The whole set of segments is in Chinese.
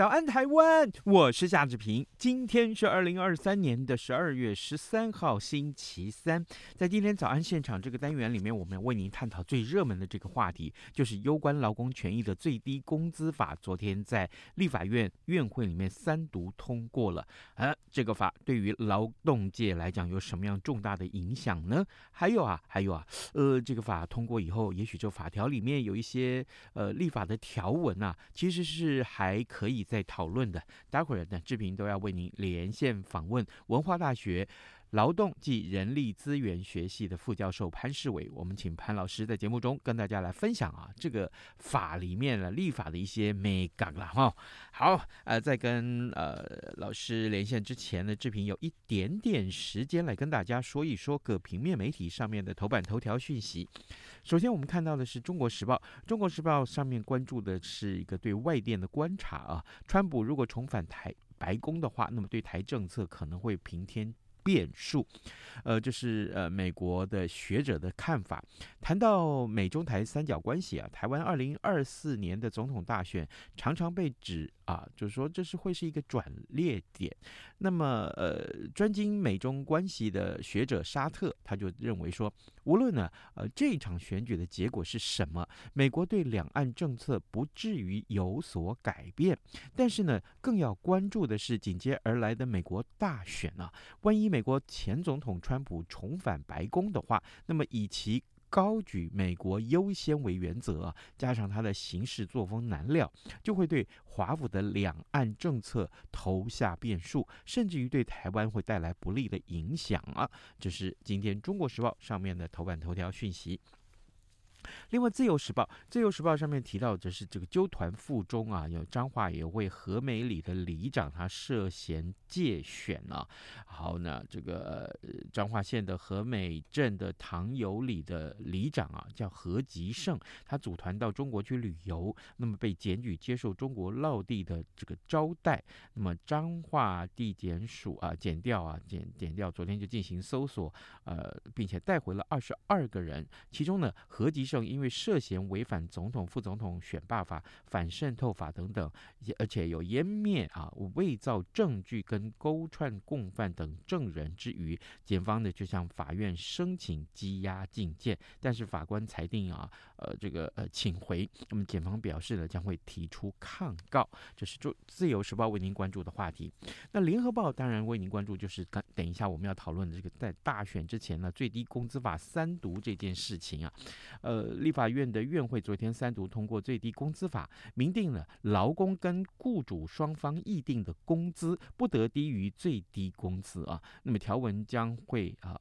早安，台湾！我是夏志平。今天是二零二三年的十二月十三号，星期三。在今天早安现场这个单元里面，我们要为您探讨最热门的这个话题，就是攸关劳工权益的最低工资法。昨天在立法院院会里面三读通过了。啊，这个法对于劳动界来讲有什么样重大的影响呢？还有啊，还有啊，呃，这个法通过以后，也许这法条里面有一些呃立法的条文啊，其实是还可以。再讨论的，待会儿呢，志平都要为您连线访问文化大学劳动及人力资源学系的副教授潘世伟。我们请潘老师在节目中跟大家来分享啊，这个法里面的立法的一些美感了哈。好，呃，在跟呃老师连线之前呢，志平有一点点时间来跟大家说一说各平面媒体上面的头版头条讯息。首先，我们看到的是《中国时报》，《中国时报》上面关注的是一个对外电的观察啊。川普如果重返台白宫的话，那么对台政策可能会平添变数。呃，这是呃美国的学者的看法。谈到美中台三角关系啊，台湾二零二四年的总统大选常常被指。啊，就是说这是会是一个转捩点。那么，呃，专精美中关系的学者沙特他就认为说，无论呢，呃，这场选举的结果是什么，美国对两岸政策不至于有所改变。但是呢，更要关注的是紧接而来的美国大选啊。万一美美国前总统川普重返白宫的话，那么以其高举美国优先为原则，加上他的行事作风难料，就会对华府的两岸政策投下变数，甚至于对台湾会带来不利的影响啊！这是今天《中国时报》上面的头版头条讯息。另外，《自由时报》《自由时报》上面提到，这是这个纠团附中啊，有彰化也为和美里的里长，他涉嫌借选啊。好，那这个彰化县的和美镇的唐有里的里长啊，叫何吉胜，他组团到中国去旅游，那么被检举接受中国落地的这个招待，那么彰化地检署啊，检调啊，检检调，昨天就进行搜索，呃，并且带回了二十二个人，其中呢，何吉。正因为涉嫌违反总统、副总统选罢法、反渗透法等等，而且有湮灭啊、伪造证据跟勾串共犯等证人之余，检方呢就向法院申请羁押禁见，但是法官裁定啊，呃，这个呃请回。那么检方表示呢，将会提出抗告。这是《自由时报》为您关注的话题。那《联合报》当然为您关注，就是等等一下我们要讨论的这个在大选之前呢，最低工资法三读这件事情啊，呃。呃，立法院的院会昨天三读通过最低工资法，明定了劳工跟雇主双方议定的工资不得低于最低工资啊。那么条文将会啊，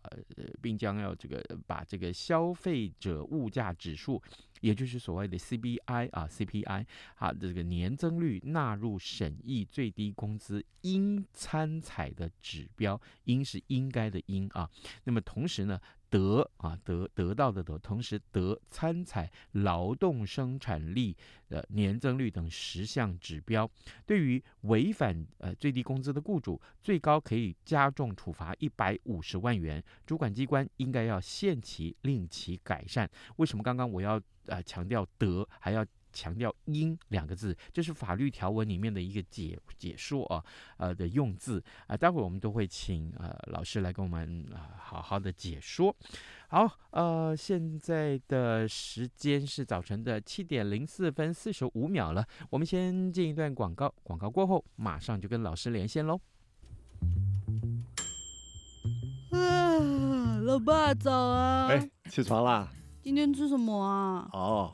并将要这个把这个消费者物价指数。也就是所谓的 CBI 啊，CPI 啊，这个年增率纳入审议最低工资应参采的指标，应是应该的应啊。那么同时呢，得啊得得到的得，同时得参采劳动生产力的年增率等十项指标。对于违反呃最低工资的雇主，最高可以加重处罚一百五十万元。主管机关应该要限期令其改善。为什么刚刚我要？呃，强调德还要强调应两个字，这是法律条文里面的一个解解说啊，呃的用字啊、呃，待会儿我们都会请呃老师来跟我们啊、呃、好好的解说。好，呃，现在的时间是早晨的七点零四分四十五秒了，我们先进一段广告，广告过后马上就跟老师连线喽。啊，老爸早啊！哎，起床啦！今天吃什么啊？哦，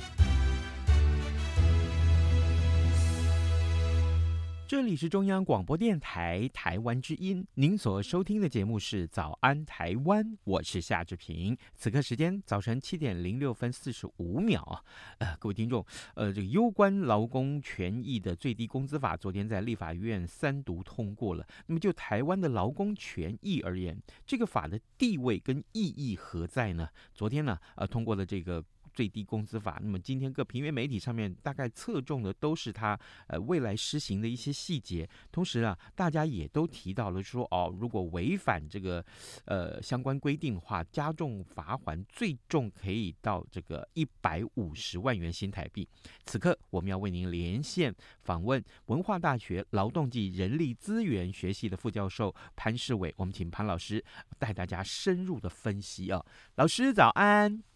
这里是中央广播电台台湾之音，您所收听的节目是《早安台湾》，我是夏志平。此刻时间早晨七点零六分四十五秒，呃，各位听众，呃，这个攸关劳工权益的最低工资法，昨天在立法院三读通过了。那么就台湾的劳工权益而言，这个法的地位跟意义何在呢？昨天呢，呃，通过了这个。最低工资法，那么今天各平面媒体上面大概侧重的都是它呃未来施行的一些细节，同时啊，大家也都提到了说哦，如果违反这个呃相关规定的话，加重罚锾，最重可以到这个一百五十万元新台币。此刻我们要为您连线访问文化大学劳动及人力资源学系的副教授潘世伟，我们请潘老师带大家深入的分析啊，老师早安。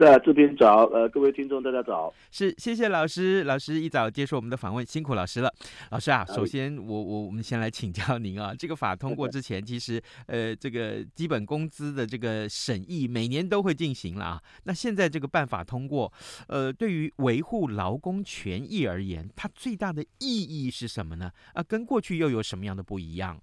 在这边早，呃，各位听众大家早，是谢谢老师，老师一早接受我们的访问，辛苦老师了。老师啊，首先我我我们先来请教您啊，这个法通过之前，其实呃这个基本工资的这个审议每年都会进行了啊。那现在这个办法通过，呃，对于维护劳工权益而言，它最大的意义是什么呢？啊，跟过去又有什么样的不一样？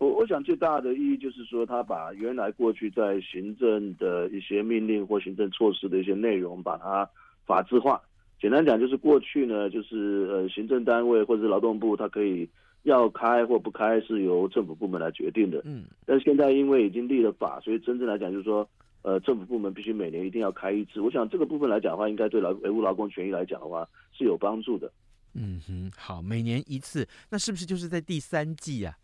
我我想最大的意义就是说，他把原来过去在行政的一些命令或行政措施的一些内容，把它法制化。简单讲，就是过去呢，就是呃行政单位或者是劳动部，它可以要开或不开是由政府部门来决定的。嗯。但是现在因为已经立了法，所以真正来讲就是说，呃，政府部门必须每年一定要开一次。我想这个部分来讲的话，应该对劳维护劳工权益来讲的话是有帮助的。嗯哼，好，每年一次，那是不是就是在第三季啊？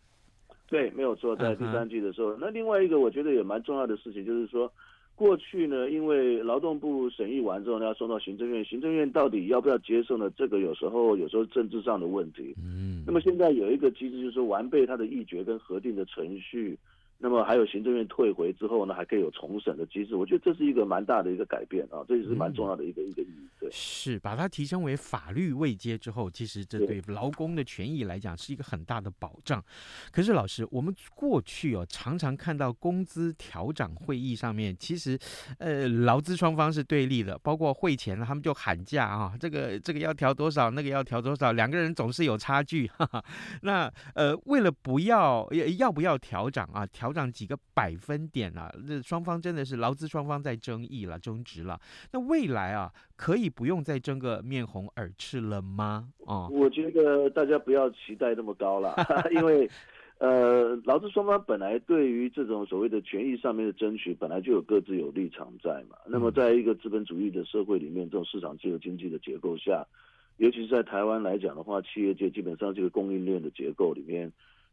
对，没有错，在第三季的时候，uh. 那另外一个我觉得也蛮重要的事情，就是说，过去呢，因为劳动部审议完之后呢，要送到行政院，行政院到底要不要接受呢？这个有时候有时候政治上的问题。嗯、uh，huh. 那么现在有一个机制，就是说完备它的议决跟核定的程序。那么还有行政院退回之后呢，还可以有重审的机制，我觉得这是一个蛮大的一个改变啊，这也是蛮重要的一个、嗯、一个意义。对，是把它提升为法律位阶之后，其实这对劳工的权益来讲是一个很大的保障。可是老师，我们过去哦常常看到工资调整会议上面，其实呃劳资双方是对立的，包括会前他们就喊价啊，这个这个要调多少，那个要调多少，两个人总是有差距。哈哈，那呃为了不要要不要调整啊调。调涨几个百分点啊，那双方真的是劳资双方在争议了、争执了。那未来啊，可以不用再争个面红耳赤了吗？哦，我觉得大家不要期待那么高了，因为呃，劳资双方本来对于这种所谓的权益上面的争取，本来就有各自有立场在嘛。那么，在一个资本主义的社会里面，这种市场自由经济的结构下，尤其是在台湾来讲的话，企业界基本上这个供应链的结构里面。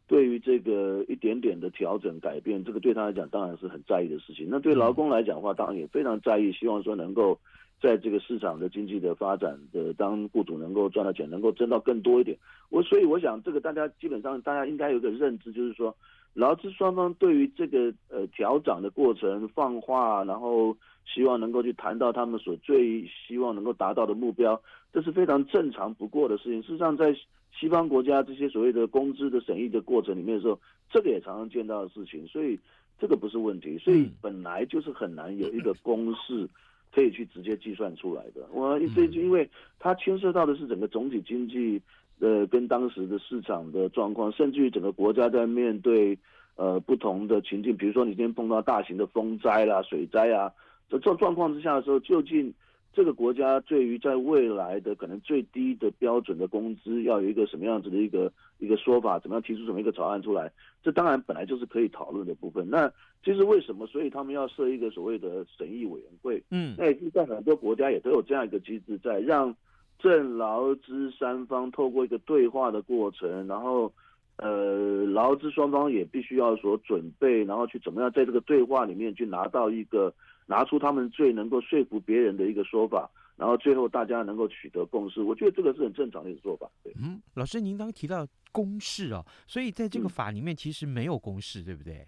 对于这个一点点的调整改变，这个对他来讲当然是很在意的事情。那对劳工来讲的话，当然也非常在意，希望说能够在这个市场的经济的发展的，当雇主能够赚到钱，能够挣到更多一点。我所以我想，这个大家基本上大家应该有个认知，就是说，劳资双方对于这个呃调整的过程放话，然后希望能够去谈到他们所最希望能够达到的目标，这是非常正常不过的事情。事实上，在西方国家这些所谓的工资的审议的过程里面的时候，这个也常常见到的事情，所以这个不是问题。所以本来就是很难有一个公式可以去直接计算出来的。我这就因为它牵涉到的是整个总体经济。呃，跟当时的市场的状况，甚至于整个国家在面对呃不同的情境，比如说你今天碰到大型的风灾啦、水灾啊，这这状况之下的时候，究竟这个国家对于在未来的可能最低的标准的工资要有一个什么样子的一个一个说法，怎么样提出什么一个草案出来？这当然本来就是可以讨论的部分。那其实为什么？所以他们要设一个所谓的审议委员会。嗯，那也是在很多国家也都有这样一个机制在让。政劳资三方透过一个对话的过程，然后，呃，劳资双方也必须要所准备，然后去怎么样在这个对话里面去拿到一个拿出他们最能够说服别人的一个说法，然后最后大家能够取得共识。我觉得这个是很正常的一个做法。对，嗯，老师，您刚刚提到公式哦，所以在这个法里面其实没有公式，嗯、对不对？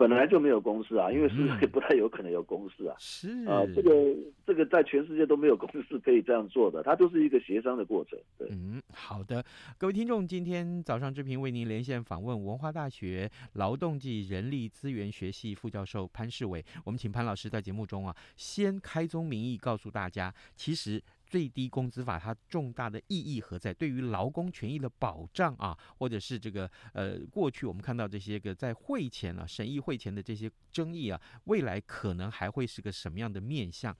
本来就没有公式啊，因为是也不太有可能有公式啊。是啊，这个这个在全世界都没有公式可以这样做的，它都是一个协商的过程。对，嗯，好的，各位听众，今天早上志平为您连线访问文化大学劳动暨人力资源学系副教授潘世伟，我们请潘老师在节目中啊，先开宗明义告诉大家，其实。最低工资法它重大的意义何在？对于劳工权益的保障啊，或者是这个呃，过去我们看到这些个在会前啊审议会前的这些争议啊，未来可能还会是个什么样的面向？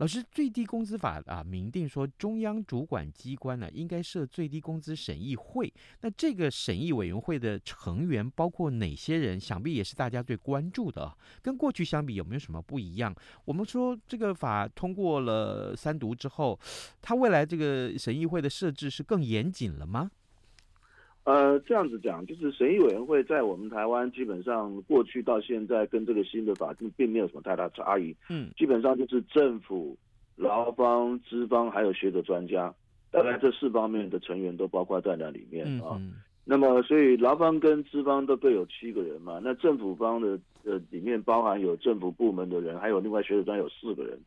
老师，最低工资法啊，明定说中央主管机关呢、应该设最低工资审议会。那这个审议委员会的成员包括哪些人？想必也是大家最关注的。跟过去相比，有没有什么不一样？我们说这个法通过了三读之后，它未来这个审议会的设置是更严谨了吗？呃，这样子讲，就是审议委员会在我们台湾基本上过去到现在跟这个新的法并并没有什么太大差异。嗯，基本上就是政府、劳方、资方还有学者专家，大概这四方面的成员都包括在那里面啊。嗯，那么，所以劳方跟资方都各有七个人嘛。那政府方的呃里面包含有政府部门的人，还有另外学者专有四个人。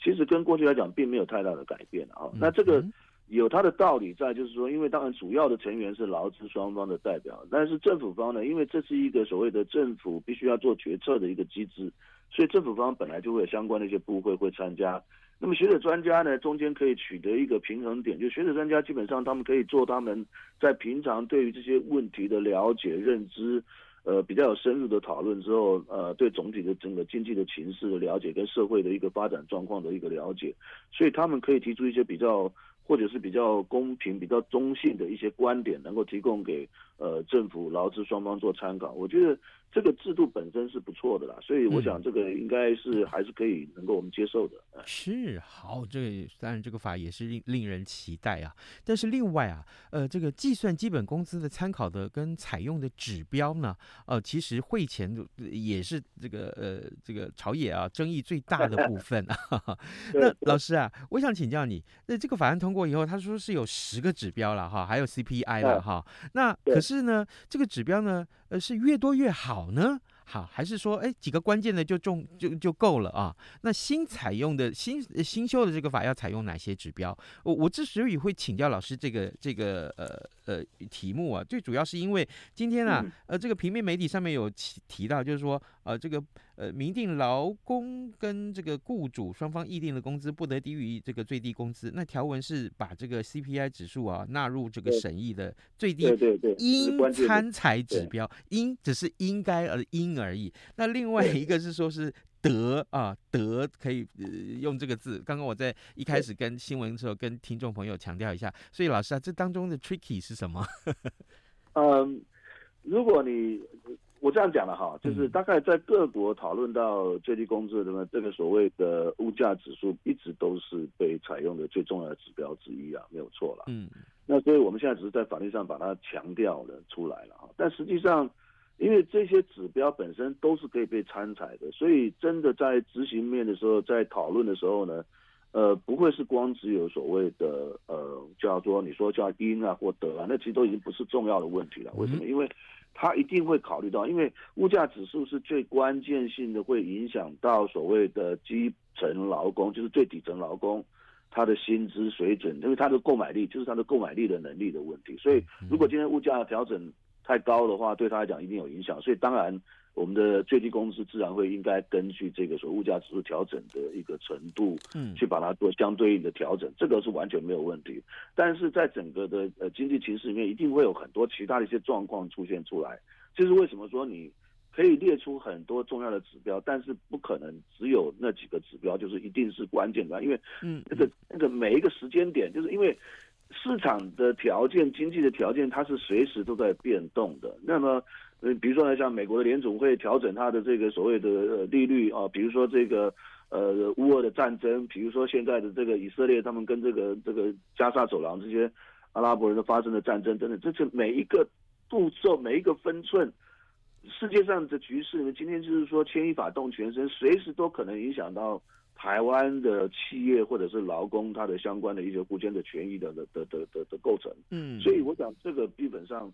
其实跟过去来讲并没有太大的改变啊。那这个。有它的道理在，就是说，因为当然主要的成员是劳资双方的代表，但是政府方呢，因为这是一个所谓的政府必须要做决策的一个机制，所以政府方本来就会有相关的一些部会会参加。那么学者专家呢，中间可以取得一个平衡点，就学者专家基本上他们可以做他们在平常对于这些问题的了解认知，呃，比较有深入的讨论之后，呃，对总体的整个经济的情势的了解跟社会的一个发展状况的一个了解，所以他们可以提出一些比较。或者是比较公平、比较中性的一些观点，能够提供给呃政府、劳资双方做参考。我觉得这个制度本身是不错的啦，所以我想这个应该是还是可以能够我们接受的。嗯、是好，这个当然这个法也是令令人期待啊。但是另外啊，呃，这个计算基本工资的参考的跟采用的指标呢，呃，其实会前也是这个呃这个朝野啊争议最大的部分啊。那老师啊，我想请教你，那这个法案通过以后，他说是有十个指标了哈，还有 CPI 了哈。那可是呢，这个指标呢，呃，是越多越好呢？好，还是说，哎，几个关键的就中就就够了啊？那新采用的新新修的这个法要采用哪些指标？我我之所以会请教老师这个这个呃呃题目啊，最主要是因为今天啊，呃，这个平面媒体上面有提提到，就是说，呃，这个。呃，明定劳工跟这个雇主双方议定的工资不得低于这个最低工资。那条文是把这个 CPI 指数啊纳入这个审议的最低应参采指标，应只是应该而应而已。那另外一个是说是得啊得可以、呃、用这个字。刚刚我在一开始跟新闻的时候跟听众朋友强调一下。所以老师啊，这当中的 tricky 是什么？嗯，如果你。我这样讲了哈，就是大概在各国讨论到最低工资的呢，这个所谓的物价指数一直都是被采用的最重要的指标之一啊，没有错了。嗯，那所以我们现在只是在法律上把它强调了出来了哈，但实际上，因为这些指标本身都是可以被参采的，所以真的在执行面的时候，在讨论的时候呢，呃，不会是光只有所谓的呃叫做你说叫因啊或得啊，那其实都已经不是重要的问题了。为什么？因为他一定会考虑到，因为物价指数是最关键性的，会影响到所谓的基层劳工，就是最底层劳工他的薪资水准，因为他的购买力就是他的购买力的能力的问题。所以，如果今天物价调整太高的话，对他来讲一定有影响。所以，当然。我们的最低工资自然会应该根据这个所谓物价指数调整的一个程度，嗯，去把它做相对应的调整，这个是完全没有问题。但是在整个的呃经济情势里面，一定会有很多其他的一些状况出现出来。就是为什么说你可以列出很多重要的指标，但是不可能只有那几个指标就是一定是关键的，因为嗯，那个那个每一个时间点，就是因为市场的条件、经济的条件，它是随时都在变动的。那么。嗯，比如说呢，像美国的联总会调整它的这个所谓的利率啊，比如说这个呃乌俄的战争，比如说现在的这个以色列他们跟这个这个加沙走廊这些阿拉伯人的发生的战争等等，这是每一个步骤每一个分寸，世界上的局势呢，今天就是说牵一发动全身，随时都可能影响到台湾的企业或者是劳工他的相关的一些互签的权益的的的的的的构成。嗯，所以我想这个基本上。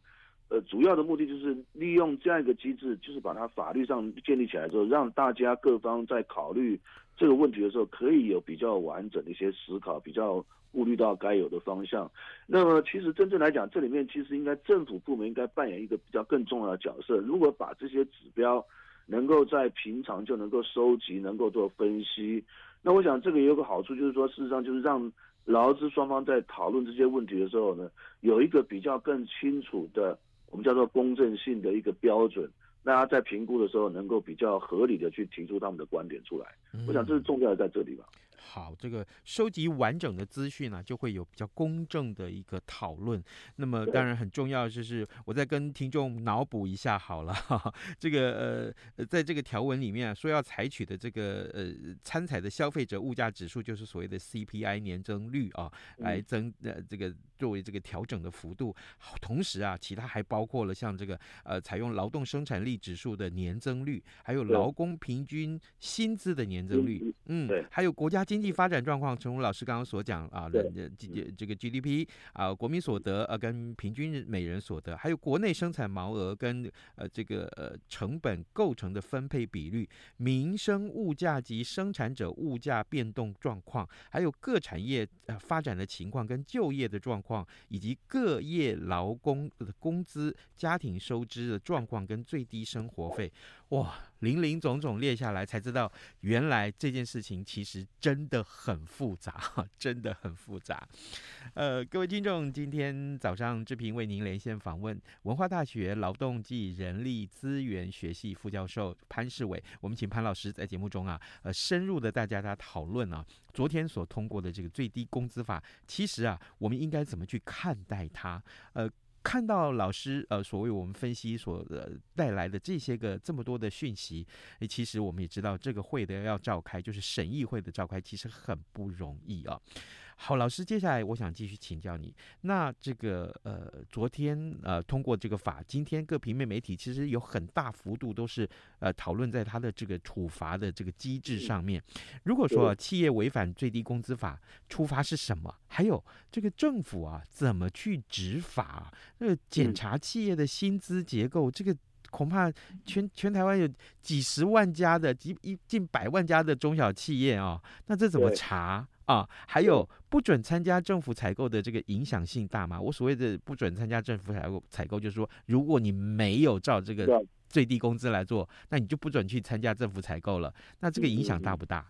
呃，主要的目的就是利用这样一个机制，就是把它法律上建立起来之后，让大家各方在考虑这个问题的时候，可以有比较完整的一些思考，比较顾虑到该有的方向。那么，其实真正来讲，这里面其实应该政府部门应该扮演一个比较更重要的角色。如果把这些指标能够在平常就能够收集，能够做分析，那我想这个也有个好处，就是说，事实上就是让劳资双方在讨论这些问题的时候呢，有一个比较更清楚的。我们叫做公正性的一个标准，大家在评估的时候能够比较合理的去提出他们的观点出来。我想这是重要的在这里吧。好，这个收集完整的资讯呢，就会有比较公正的一个讨论。那么当然很重要就是，我再跟听众脑补一下好了。哈 哈这个呃，在这个条文里面说要采取的这个呃参采的消费者物价指数，就是所谓的 CPI 年增率啊，来增呃这个作为这个调整的幅度。同时啊，其他还包括了像这个呃采用劳动生产力指数的年增率，还有劳工平均薪资的年增率。嗯，对，还有国家经。济发展状况，陈如老师刚刚所讲啊，这这个 GDP 啊，国民所得啊，跟平均每人所得，还有国内生产毛额跟呃这个呃成本构成的分配比率，民生物价及生产者物价变动状况，还有各产业呃发展的情况跟就业的状况，以及各业劳工的工资、家庭收支的状况跟最低生活费，哇！林林总总列下来，才知道原来这件事情其实真的很复杂，真的很复杂。呃，各位听众，今天早上志平为您连线访问文化大学劳动暨人力资源学系副教授潘世伟。我们请潘老师在节目中啊，呃，深入的大家来讨论啊，昨天所通过的这个最低工资法，其实啊，我们应该怎么去看待它？呃。看到老师呃所谓我们分析所呃带来的这些个这么多的讯息，诶其实我们也知道这个会的要召开，就是审议会的召开，其实很不容易啊。好，老师，接下来我想继续请教你。那这个呃，昨天呃通过这个法，今天各平面媒体其实有很大幅度都是呃讨论在他的这个处罚的这个机制上面。如果说企业违反最低工资法，处罚是什么？还有这个政府啊怎么去执法？那个检查企业的薪资结构，这个恐怕全全台湾有几十万家的几一近百万家的中小企业啊，那这怎么查？啊，还有不准参加政府采购的这个影响性大吗？我所谓的不准参加政府采购，采购就是说，如果你没有照这个最低工资来做，那你就不准去参加政府采购了。那这个影响大不大？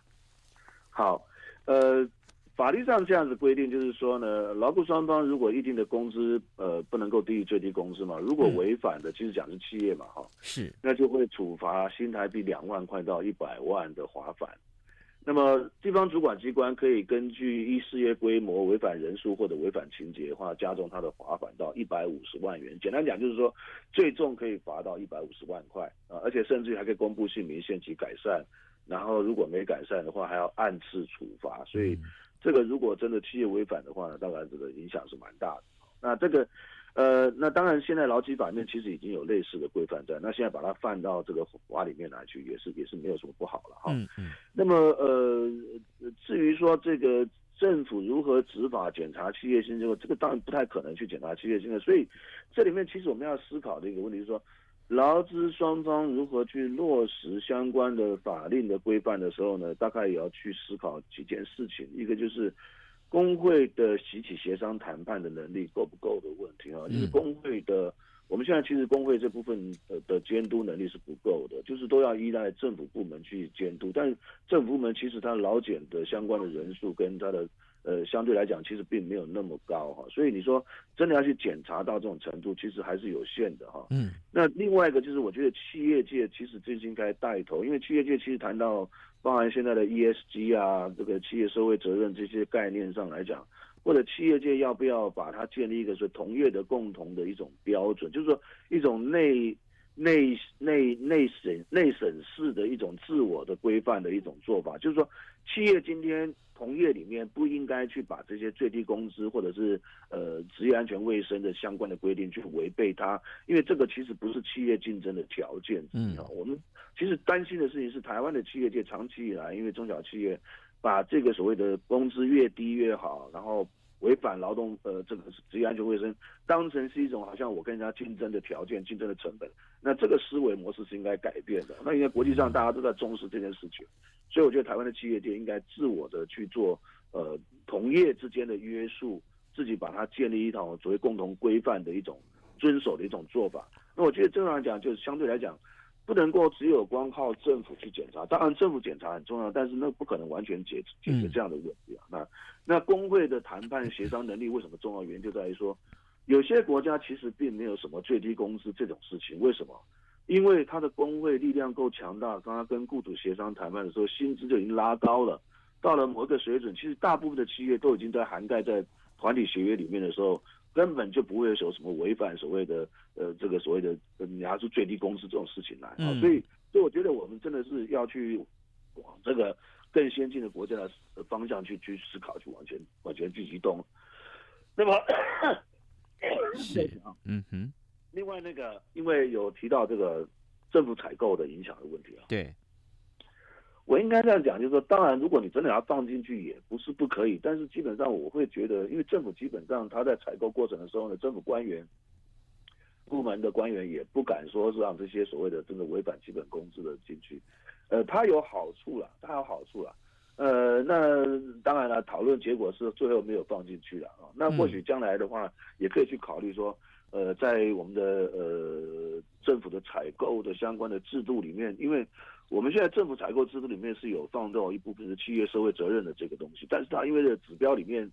好，呃，法律上这样子规定，就是说呢，劳雇双方如果一定的工资呃不能够低于最低工资嘛，如果违反的，其实讲是企业嘛，哈，是，那就会处罚新台币两万块到一百万的罚款。那么，地方主管机关可以根据依事业规模、违反人数或者违反情节的话，加重他的罚款到一百五十万元。简单讲，就是说，最重可以罚到一百五十万块啊，而且甚至于还可以公布姓名、限期改善。然后，如果没改善的话，还要按次处罚。所以，这个如果真的企业违反的话呢，当然这个影响是蛮大的。那这个。呃，那当然，现在劳基法里面其实已经有类似的规范在，那现在把它放到这个法里面来去，也是也是没有什么不好了哈。嗯嗯。那么呃，至于说这个政府如何执法检查企业薪资，这个当然不太可能去检查企业性的，所以这里面其实我们要思考的一个问题是说，劳资双方如何去落实相关的法令的规范的时候呢，大概也要去思考几件事情。一个就是工会的集体协商谈判的能力够不够的问题啊，就是工会的，我们现在其实工会这部分的的监督能力是不够的，就是都要依赖政府部门去监督，但政府部门其实它劳检的相关的人数跟它的。呃，相对来讲，其实并没有那么高哈，所以你说真的要去检查到这种程度，其实还是有限的哈。嗯，那另外一个就是，我觉得企业界其实最近应该带头，因为企业界其实谈到包含现在的 ESG 啊，这个企业社会责任这些概念上来讲，或者企业界要不要把它建立一个是同业的共同的一种标准，就是说一种内内内内审内审视的一种自我的规范的一种做法，就是说企业今天。同业里面不应该去把这些最低工资或者是呃职业安全卫生的相关的规定去违背它，因为这个其实不是企业竞争的条件。嗯，我们其实担心的事情是台湾的企业界长期以来，因为中小企业把这个所谓的工资越低越好，然后违反劳动呃这个职业安全卫生当成是一种好像我跟人家竞争的条件、竞争的成本。那这个思维模式是应该改变的。那因为国际上大家都在重视这件事情。所以我觉得台湾的企业界应该自我的去做，呃，同业之间的约束，自己把它建立一套所谓共同规范的一种遵守的一种做法。那我觉得正常来讲，就是相对来讲，不能够只有光靠政府去检查。当然，政府检查很重要，但是那不可能完全解解决这样的问题啊。那那工会的谈判协商能力为什么重要？原因就在于说，有些国家其实并没有什么最低工资这种事情。为什么？因为他的工会力量够强大，刚刚跟雇主协商谈判的时候，薪资就已经拉高了，到了某一个水准，其实大部分的企业都已经在涵盖在团体协约里面的时候，根本就不会有什么违反所谓的呃这个所谓的拿出最低工资这种事情来啊、嗯。所以，所以我觉得我们真的是要去往这个更先进的国家的方向去去思考，去往前往前去移动。那么，是啊，嗯哼。另外，那个因为有提到这个政府采购的影响的问题啊，对，我应该这样讲，就是说，当然，如果你真的要放进去，也不是不可以，但是基本上我会觉得，因为政府基本上他在采购过程的时候呢，政府官员、部门的官员也不敢说是让这些所谓的真的违反基本工资的进去，呃，它有好处了，它有好处了，呃，那当然了，讨论结果是最后没有放进去了啊，那或许将来的话，也可以去考虑说。呃，在我们的呃政府的采购的相关的制度里面，因为我们现在政府采购制度里面是有放到一部分是企业社会责任的这个东西，但是它因为这个指标里面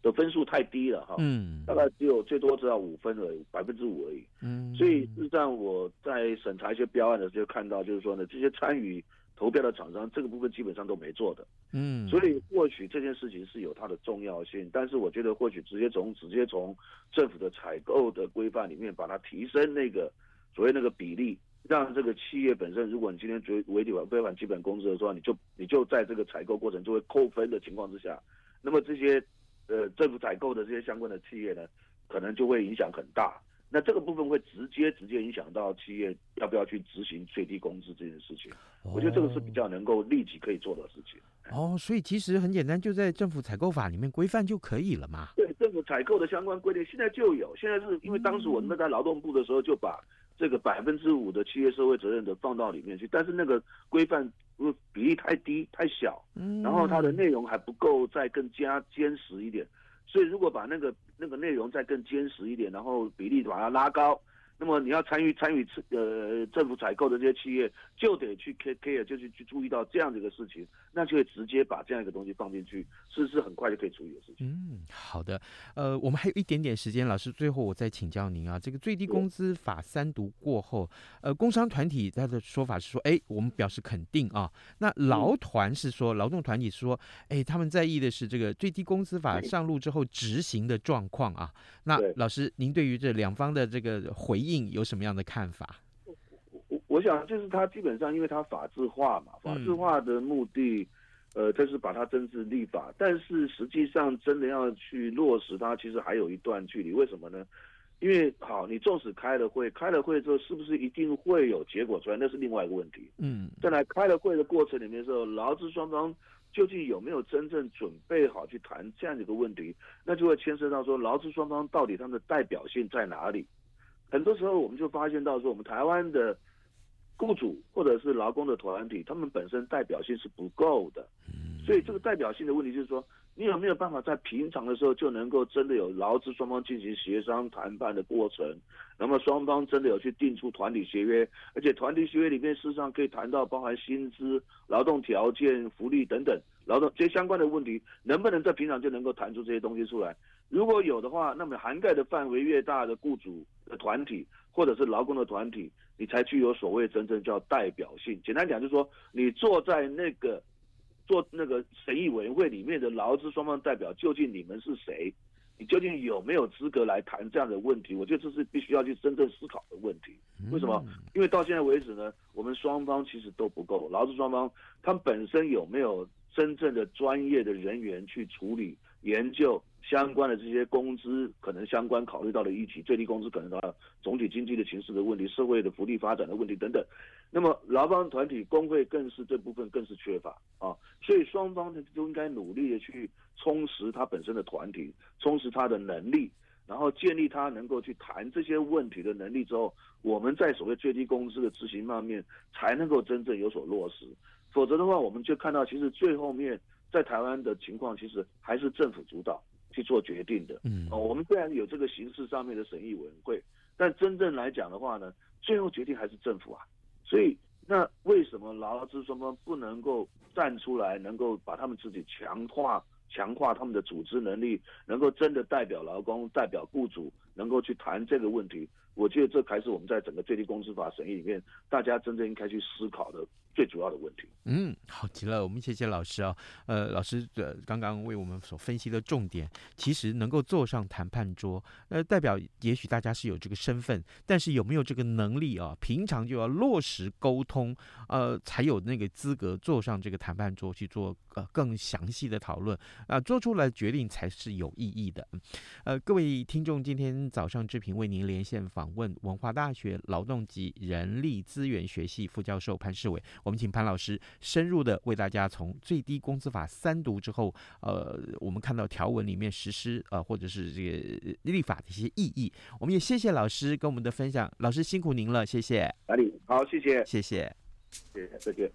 的分数太低了哈，嗯，大概只有最多只要五分而已，百分之五而已，嗯，所以事实上我在审查一些标案的时候看到，就是说呢，这些参与。投标的厂商这个部分基本上都没做的，嗯，所以或许这件事情是有它的重要性，但是我觉得或许直接从直接从政府的采购的规范里面把它提升那个所谓那个比例，让这个企业本身，如果你今天违违反违反基本工资的时候，你就你就在这个采购过程就会扣分的情况之下，那么这些呃政府采购的这些相关的企业呢，可能就会影响很大。那这个部分会直接直接影响到企业要不要去执行最低工资这件事情，我觉得这个是比较能够立即可以做的事情。哦，所以其实很简单，就在政府采购法里面规范就可以了嘛。对，政府采购的相关规定现在就有，现在是因为当时我们在劳动部的时候就把这个百分之五的企业社会责任的放到里面去，但是那个规范比例太低太小，然后它的内容还不够再更加坚实一点。所以，如果把那个那个内容再更坚实一点，然后比例把它拉高，那么你要参与参与呃政府采购的这些企业，就得去 care 就是去注意到这样的一个事情，那就会直接把这样一个东西放进去，是是很快就可以处理的事情。嗯，好的，呃，我们还有一点点时间，老师最后我再请教您啊，这个最低工资法三读过后，呃，工商团体他的说法是说，哎，我们表示肯定啊，那劳团是说，劳动团体是说，哎，他们在意的是这个最低工资法上路之后执行的状况啊。那老师，您对于这两方的这个回应有什么样的看法？我我想就是他基本上，因为他法制化嘛，法制化的目的，呃，就是把它政治立法。但是实际上真的要去落实它，其实还有一段距离。为什么呢？因为好，你纵使开了会，开了会之后，是不是一定会有结果出来？那是另外一个问题。嗯，再来开了会的过程里面的时候，劳资双方。究竟有没有真正准备好去谈这样的一个问题？那就会牵涉到说，劳资双方到底他们的代表性在哪里？很多时候我们就发现到说，我们台湾的雇主或者是劳工的团体，他们本身代表性是不够的。所以这个代表性的问题就是说，你有没有办法在平常的时候就能够真的有劳资双方进行协商谈判的过程？那么双方真的有去订出团体协约，而且团体协约里面事实上可以谈到包含薪资、劳动条件、福利等等劳动这些相关的问题，能不能在平常就能够谈出这些东西出来？如果有的话，那么涵盖的范围越大的雇主的团体或者是劳工的团体，你才具有所谓真正叫代表性。简单讲就是说，你坐在那个。做那个审议委员会里面的劳资双方代表，究竟你们是谁？你究竟有没有资格来谈这样的问题？我觉得这是必须要去真正思考的问题。为什么？因为到现在为止呢，我们双方其实都不够，劳资双方他们本身有没有真正的专业的人员去处理研究？相关的这些工资可能相关考虑到的议题，最低工资可能到总体经济的形势的问题，社会的福利发展的问题等等。那么劳方团体工会更是这部分更是缺乏啊，所以双方呢都应该努力的去充实他本身的团体，充实他的能力，然后建立他能够去谈这些问题的能力之后，我们在所谓最低工资的执行方面才能够真正有所落实。否则的话，我们就看到其实最后面在台湾的情况，其实还是政府主导。去做决定的，嗯，哦，我们虽然有这个形式上面的审议委员会，但真正来讲的话呢，最后决定还是政府啊。所以，那为什么劳资双方不能够站出来，能够把他们自己强化、强化他们的组织能力，能够真的代表劳工、代表雇主，能够去谈这个问题？我觉得这才是我们在整个最低工资法审议里面，大家真正应该去思考的最主要的问题。嗯，好极了，我们谢谢老师啊。呃，老师的刚刚为我们所分析的重点，其实能够坐上谈判桌，呃，代表也许大家是有这个身份，但是有没有这个能力啊？平常就要落实沟通，呃，才有那个资格坐上这个谈判桌去做呃更详细的讨论啊，做出来决定才是有意义的。呃，各位听众，今天早上志平为您连线访。问文化大学劳动及人力资源学系副教授潘世伟，我们请潘老师深入的为大家从最低工资法三读之后，呃，我们看到条文里面实施呃或者是这个立法的一些意义。我们也谢谢老师跟我们的分享，老师辛苦您了，谢谢。哪里？好，谢谢，谢谢，谢谢，再见。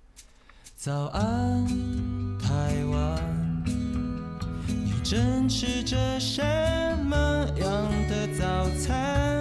早安，台湾，你正吃着什么样的早餐？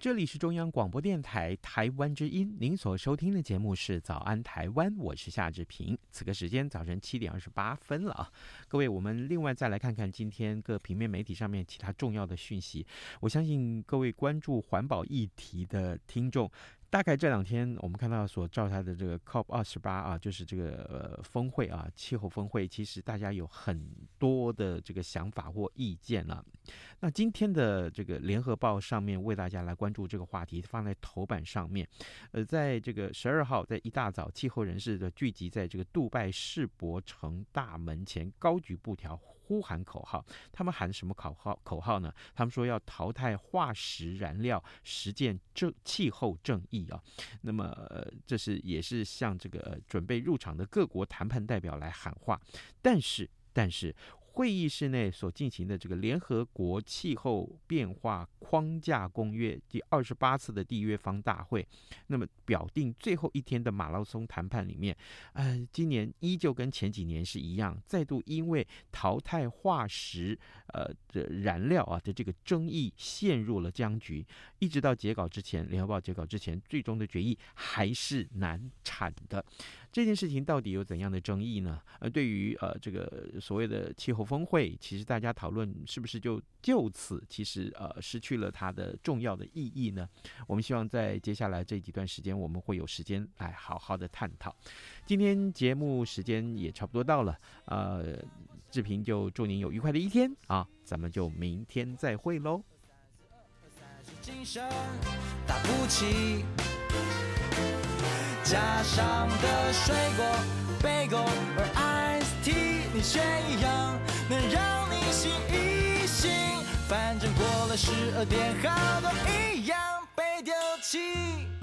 这里是中央广播电台台湾之音，您所收听的节目是《早安台湾》，我是夏志平。此刻时间早晨七点二十八分了啊，各位，我们另外再来看看今天各平面媒体上面其他重要的讯息。我相信各位关注环保议题的听众。大概这两天，我们看到所召开的这个 COP 二十八啊，就是这个呃峰会啊，气候峰会，其实大家有很多的这个想法或意见了。那今天的这个联合报上面为大家来关注这个话题，放在头版上面。呃，在这个十二号，在一大早，气候人士的聚集在这个杜拜世博城大门前，高举布条。呼喊口号，他们喊什么口号？口号呢？他们说要淘汰化石燃料，实践正气候正义啊。那么，呃，这是也是向这个准备入场的各国谈判代表来喊话。但是，但是。会议室内所进行的这个联合国气候变化框架公约第二十八次的缔约方大会，那么表定最后一天的马拉松谈判里面，呃，今年依旧跟前几年是一样，再度因为淘汰化石呃的燃料啊的这个争议陷入了僵局，一直到截稿之前，联合报截稿之前，最终的决议还是难产的。这件事情到底有怎样的争议呢？呃，对于呃这个所谓的气候峰会，其实大家讨论是不是就就此其实呃失去了它的重要的意义呢？我们希望在接下来这几段时间，我们会有时间来好好的探讨。今天节目时间也差不多到了，呃，志平就祝您有愉快的一天啊，咱们就明天再会喽。加上的水果贝果，而 ice tea，你却一样，能让你醒一醒。反正过了十二点好多一样被丢弃。